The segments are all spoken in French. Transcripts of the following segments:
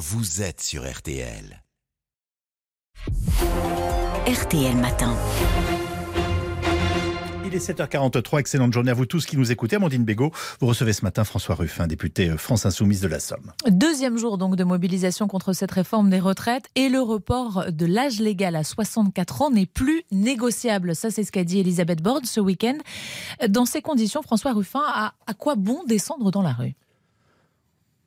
vous êtes sur RTL. RTL Matin. Il est 7h43, excellente journée à vous tous qui nous écoutez. Amandine Bégaud, vous recevez ce matin François Ruffin, député euh, France Insoumise de la Somme. Deuxième jour donc de mobilisation contre cette réforme des retraites et le report de l'âge légal à 64 ans n'est plus négociable. Ça, c'est ce qu'a dit Elisabeth Borne ce week-end. Dans ces conditions, François Ruffin, a à quoi bon descendre dans la rue?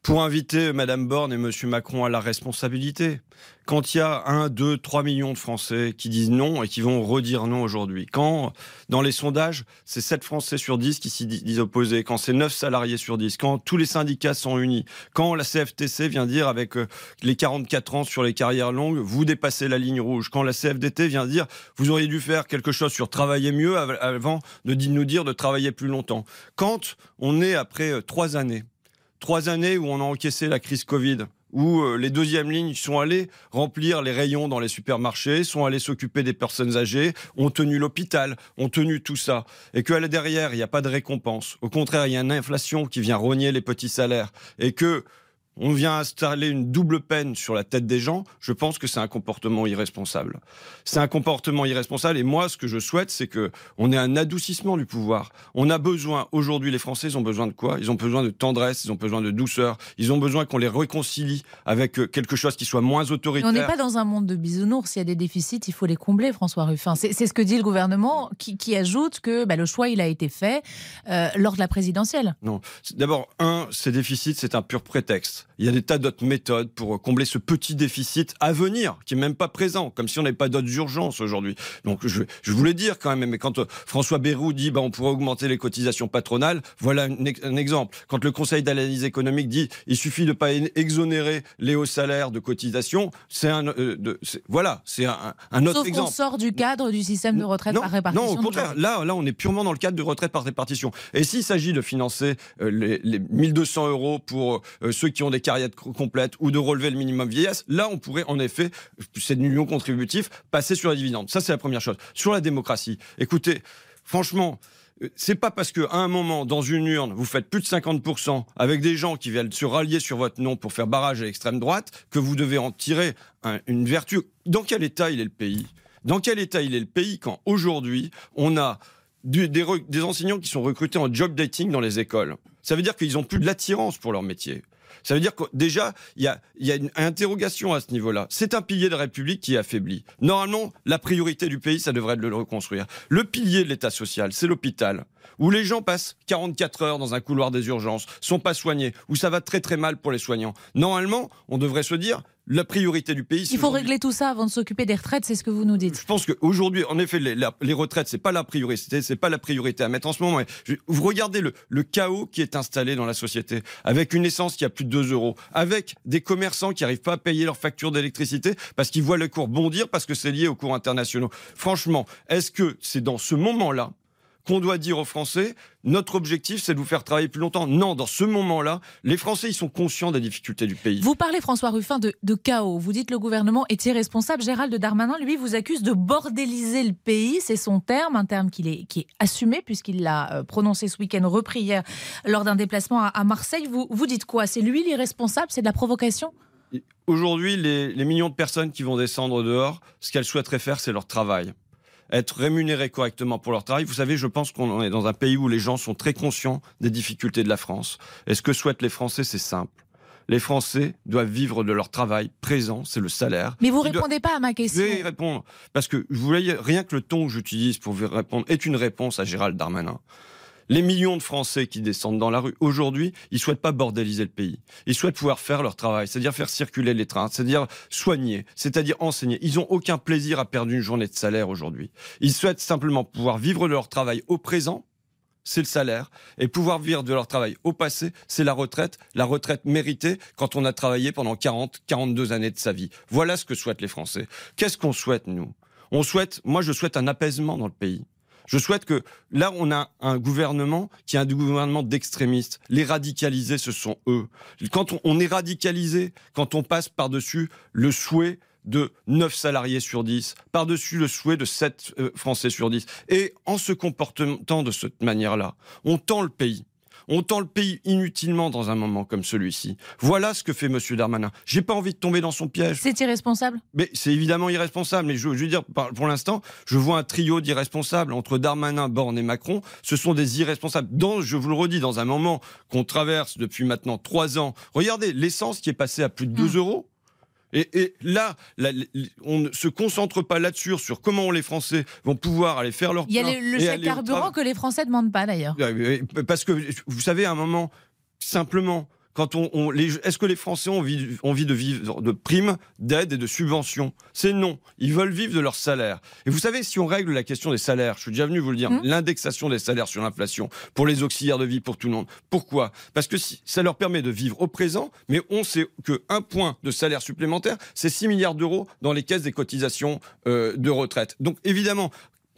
Pour inviter Mme Borne et M. Macron à la responsabilité. Quand il y a 1, 2, 3 millions de Français qui disent non et qui vont redire non aujourd'hui, quand dans les sondages, c'est 7 Français sur 10 qui s'y disent opposés, quand c'est 9 salariés sur 10, quand tous les syndicats sont unis, quand la CFTC vient dire avec euh, les 44 ans sur les carrières longues, vous dépassez la ligne rouge, quand la CFDT vient dire vous auriez dû faire quelque chose sur travailler mieux avant de nous dire de travailler plus longtemps, quand on est après 3 euh, années Trois années où on a encaissé la crise Covid, où euh, les deuxièmes lignes sont allées remplir les rayons dans les supermarchés, sont allées s'occuper des personnes âgées, ont tenu l'hôpital, ont tenu tout ça, et que derrière, il n'y a pas de récompense. Au contraire, il y a une inflation qui vient rogner les petits salaires, et que on vient installer une double peine sur la tête des gens, je pense que c'est un comportement irresponsable. C'est un comportement irresponsable et moi ce que je souhaite c'est que on ait un adoucissement du pouvoir. On a besoin aujourd'hui les Français ils ont besoin de quoi? Ils ont besoin de tendresse, ils ont besoin de douceur, ils ont besoin qu'on les réconcilie avec euh, quelque chose qui soit moins autoritaire. on n'est pas dans un monde de bisounours, s'il y a des déficits, il faut les combler François Ruffin. C'est ce que dit le gouvernement qui, ajoute que bah, le choix il a été fait euh, lors de la présidentielle. Non, d'abord un ces déficits c'est un pur prétexte. Il y a des tas d'autres méthodes pour combler ce petit déficit à venir, qui est même pas présent, comme si on n'avait pas d'autres urgences aujourd'hui. Donc je, je voulais dire quand même, mais quand euh, François Bayrou dit bah, on pourrait augmenter les cotisations patronales, voilà un, exemple. Quand le Conseil d'analyse économique dit il suffit de pas exonérer les hauts salaires de cotisation, c'est un euh, voilà, c'est un, un, autre Sauf exemple. On sort du cadre du système de retraite par répartition. Non, au contraire, là, là, on est purement dans le cadre de retraite par répartition. Et s'il s'agit de financer euh, les, les 1200 euros pour ceux qui ont des carrière complète ou de relever le minimum vieillesse, là, on pourrait en effet, cette union contributive, passer sur la dividende. Ça, c'est la première chose. Sur la démocratie, écoutez, franchement, euh, c'est pas parce qu'à un moment, dans une urne, vous faites plus de 50% avec des gens qui viennent se rallier sur votre nom pour faire barrage à l'extrême droite que vous devez en tirer une vertu. Dans quel état il est le pays? Dans quel état il est le pays quand aujourd'hui on a des, des, enseignants qui sont recrutés en job dating dans les écoles? Ça veut dire qu'ils ont plus de l'attirance pour leur métier. Ça veut dire que déjà, il y a, y a une interrogation à ce niveau-là. C'est un pilier de la République qui est affaibli. Normalement, la priorité du pays, ça devrait être de le reconstruire. Le pilier de l'État social, c'est l'hôpital où les gens passent 44 heures dans un couloir des urgences, sont pas soignés, où ça va très très mal pour les soignants. Normalement, on devrait se dire, la priorité du pays. Il faut régler tout ça avant de s'occuper des retraites, c'est ce que vous nous dites. Je pense qu'aujourd'hui, en effet, les, les retraites, c'est pas la priorité, c'est pas la priorité à mettre en ce moment. Vous regardez le, le, chaos qui est installé dans la société, avec une essence qui a plus de 2 euros, avec des commerçants qui n'arrivent pas à payer leurs factures d'électricité parce qu'ils voient le cours bondir parce que c'est lié aux cours internationaux. Franchement, est-ce que c'est dans ce moment-là qu'on doit dire aux Français, notre objectif, c'est de vous faire travailler plus longtemps. Non, dans ce moment-là, les Français, ils sont conscients des difficultés du pays. Vous parlez, François Ruffin, de, chaos. Vous dites le gouvernement est irresponsable. Gérald Darmanin, lui, vous accuse de bordéliser le pays. C'est son terme, un terme qui est, qui est assumé, puisqu'il l'a euh, prononcé ce week-end, repris hier, lors d'un déplacement à, Marseille. Vous, vous dites quoi? C'est lui l'irresponsable? C'est de la provocation? Aujourd'hui, les, les millions de personnes qui vont descendre dehors, ce qu'elles souhaiteraient faire, c'est leur travail être rémunérés correctement pour leur travail. Vous savez, je pense qu'on est dans un pays où les gens sont très conscients des difficultés de la France. Et ce que souhaitent les Français, c'est simple. Les Français doivent vivre de leur travail présent, c'est le salaire. Mais vous ne répondez pas à ma question. Je vais y répondre. Parce que vous voyez, rien que le ton que j'utilise pour vous répondre est une réponse à Gérald Darmanin. Les millions de Français qui descendent dans la rue, aujourd'hui, ils souhaitent pas bordéliser le pays. Ils souhaitent pouvoir faire leur travail, c'est-à-dire faire circuler les trains, c'est-à-dire soigner, c'est-à-dire enseigner. Ils ont aucun plaisir à perdre une journée de salaire aujourd'hui. Ils souhaitent simplement pouvoir vivre de leur travail au présent, c'est le salaire, et pouvoir vivre de leur travail au passé, c'est la retraite, la retraite méritée quand on a travaillé pendant 40, 42 années de sa vie. Voilà ce que souhaitent les Français. Qu'est-ce qu'on souhaite, nous? On souhaite, moi je souhaite un apaisement dans le pays. Je souhaite que là, on a un gouvernement qui est un gouvernement d'extrémistes. Les radicalisés, ce sont eux. Quand on, est radicalisé, quand on passe par-dessus le souhait de 9 salariés sur 10, par-dessus le souhait de 7 euh, Français sur 10, et en se comportant de cette manière-là, on tend le pays. On tend le pays inutilement dans un moment comme celui-ci. Voilà ce que fait M. Darmanin. J'ai pas envie de tomber dans son piège. C'est irresponsable? Mais c'est évidemment irresponsable. Mais je, je veux dire, pour l'instant, je vois un trio d'irresponsables entre Darmanin, Borne et Macron. Ce sont des irresponsables. Dans, je vous le redis, dans un moment qu'on traverse depuis maintenant trois ans. Regardez l'essence qui est passée à plus de 2 Mm. euros. Et, et là, là, on ne se concentre pas là-dessus, sur comment les Français vont pouvoir aller faire leur Il y a le, le chèque carburant que les Français ne demandent pas d'ailleurs. Euh, Parce que vous savez, à un moment, simplement, quand on, on- est-ce que les Français ont envie, envie de vivre de primes, d'aides et de subventions? C'est non. Ils veulent vivre de leur salaire. Et vous savez, si on règle la question des salaires, je suis déjà venu vous le dire, Mhm. l'indexation des salaires sur l'inflation pour les auxiliaires de vie pour tout le monde. Pourquoi? Parce que si, ça leur permet de vivre au présent, mais on sait que un point de salaire supplémentaire, c'est 6 milliards d'euros dans les caisses des cotisations euh, de retraite. Donc évidemment,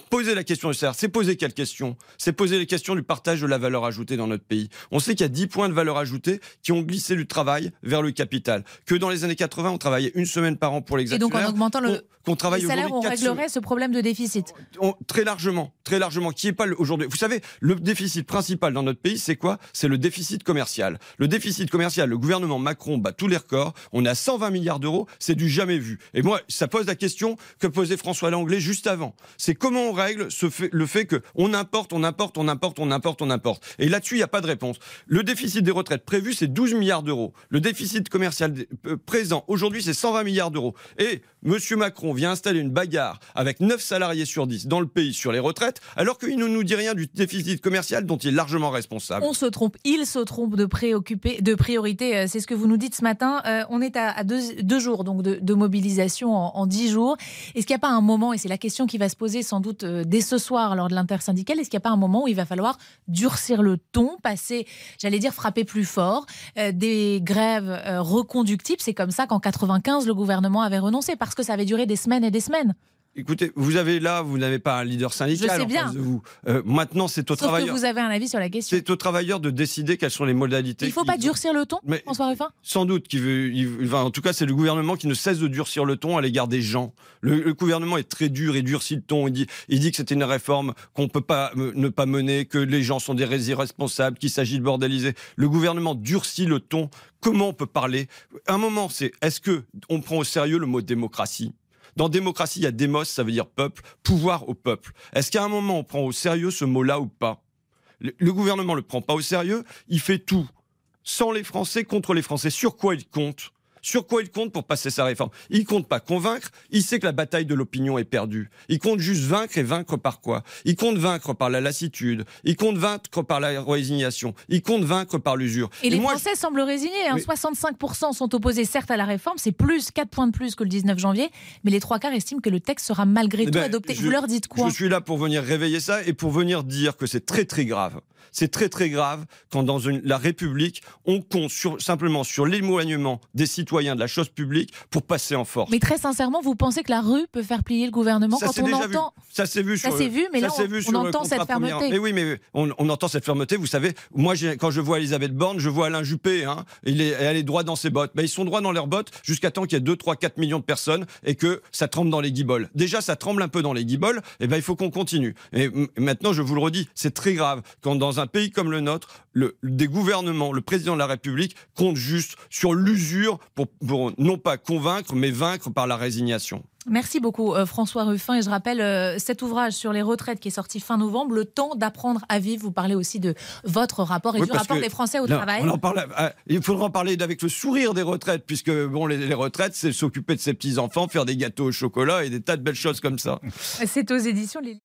Poser la question du salaire, c'est poser quelle question? C'est poser les questions du partage de la valeur ajoutée dans notre pays. On sait qu'il y a 10 points de valeur ajoutée qui ont glissé du travail vers le capital. Que dans les années 80, on travaillait une semaine par an pour les Et donc en augmentant le, qu'on- travaille les salaires, on réglerait ce problème de déficit. On- très largement, très largement, qui est pas aujourd'hui. Vous savez, le déficit principal dans notre pays, c'est quoi? C'est le déficit commercial. Le déficit commercial, le gouvernement Macron bat tous les records. On est à 120 milliards d'euros, c'est du jamais vu. Et moi, ça pose la question que posait François Langlais juste avant. C'est comment on règle fait, le fait que on importe, on importe, on importe, on importe, on importe. Et là-dessus, il n'y a pas de réponse. Le déficit des retraites prévu, c'est 12 milliards d'euros. Le déficit commercial euh, présent aujourd'hui, c'est 120 milliards d'euros. Et Monsieur Macron vient installer une bagarre avec 9 salariés sur 10 dans le pays sur les retraites, alors qu'il ne nous dit rien du déficit commercial dont il est largement responsable. On se trompe, il se trompe de préoccuper, de priorité. euh, C'est ce que vous nous dites ce matin. Euh, on est à, deux, jours donc de, mobilisation en dix jours. Est-ce qu'il n'y a pas un moment, et c'est la question qui va se poser sans doute dès ce soir lors de l'intersyndicale, est-ce qu'il n'y a pas un moment où il va falloir durcir le ton, passer, j'allais dire, frapper plus fort, euh, des grèves euh, reconductibles? C'est comme ça qu'en 95 le gouvernement avait renoncé parce que ça avait duré des semaines et des semaines. Écoutez, vous avez là, vous n'avez pas un leader syndical Je sais en bien. face de vous. Euh, maintenant, c'est que travailleurs. vous avez un avis sur la question. C'est aux travailleurs de décider quelles sont les modalités. Il ne faut qui- pas durcir le ton, Mais- François Ruffin? Sans doute qu'il veut, il- enfin, en tout cas, c'est le gouvernement qui ne cesse de durcir le ton à l'égard des gens. Le, le gouvernement est très dur, il durcit le ton. Il dit, il dit que c'était une réforme qu'on peut pas euh, ne pas mener, que les gens sont des irresponsables, qu'il s'agit de bordéliser. Le gouvernement durcit le ton. Comment on peut parler? Un moment, c'est est-ce que on prend au sérieux le mot démocratie? Dans démocratie, il y a démos, ça veut dire peuple, pouvoir au peuple. Est-ce qu'à un moment, on prend au sérieux ce mot-là ou pas? Le, gouvernement ne le prend pas au sérieux, il fait tout sans les Français, contre les Français. Sur quoi il compte? Sur quoi il compte pour passer sa réforme? Il compte pas convaincre, il sait que la bataille de l'opinion est perdue. Il compte juste vaincre et vaincre par quoi? Il compte vaincre par la lassitude, il compte vaincre par la résignation, il compte vaincre par l'usure. Et les moi, Français semblent résignés. hein. Mais- 65% sont opposés certes à la réforme, c'est plus 4 points de plus que le 19 janvier, mais les trois quarts estiment que le texte sera malgré Eh tout ben, adopté. je- Vous leur dites quoi? Je suis là pour venir réveiller ça et pour venir dire que c'est très très grave. C'est très très grave quand dans une- la République, on compte sur, simplement sur l'éloignement des citoyens de la chose publique pour passer en force. Mais très sincèrement, vous pensez que la rue peut faire plier le gouvernement Ça quand s'est on déjà entend Ça s'est vu Ça sur s'est vu, mais ça là, on- vu on sur le entend cette première- fermeté. Mais oui, mais on, on entend cette fermeté. Vous savez, moi, quand je vois Elisabeth Borne, je vois Alain Juppé. Hein, il est, elle est droit dans ses bottes. Mais ils sont droits dans leurs bottes jusqu'à temps qu'il y ait 2, 3, 4 millions de personnes et que ça tremble dans les guiboles. Déjà, ça tremble un peu dans les guiboles. Et ben, il faut qu'on continue. Et maintenant, je vous le redis, c'est très grave quand dans un pays comme le nôtre, le, des gouvernements, le président de la République compte juste sur l'usure pour, pour non pas convaincre, mais vaincre par la résignation. Merci beaucoup euh, François Ruffin et je rappelle euh, cet ouvrage sur les retraites qui est sorti fin novembre, Le temps d'apprendre à vivre. Vous parlez aussi de votre rapport et Oui, du rapport des Français au Non, travail. on en parle, ah, il faudra en parler avec le sourire des retraites, puisque bon, les, les retraites, c'est s'occuper de ses petits enfants, faire des gâteaux au chocolat et des tas de belles choses comme ça. C'est aux éditions Les